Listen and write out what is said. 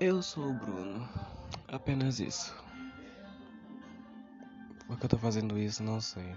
Eu sou o Bruno. Apenas isso. Por que eu tô fazendo isso, não sei.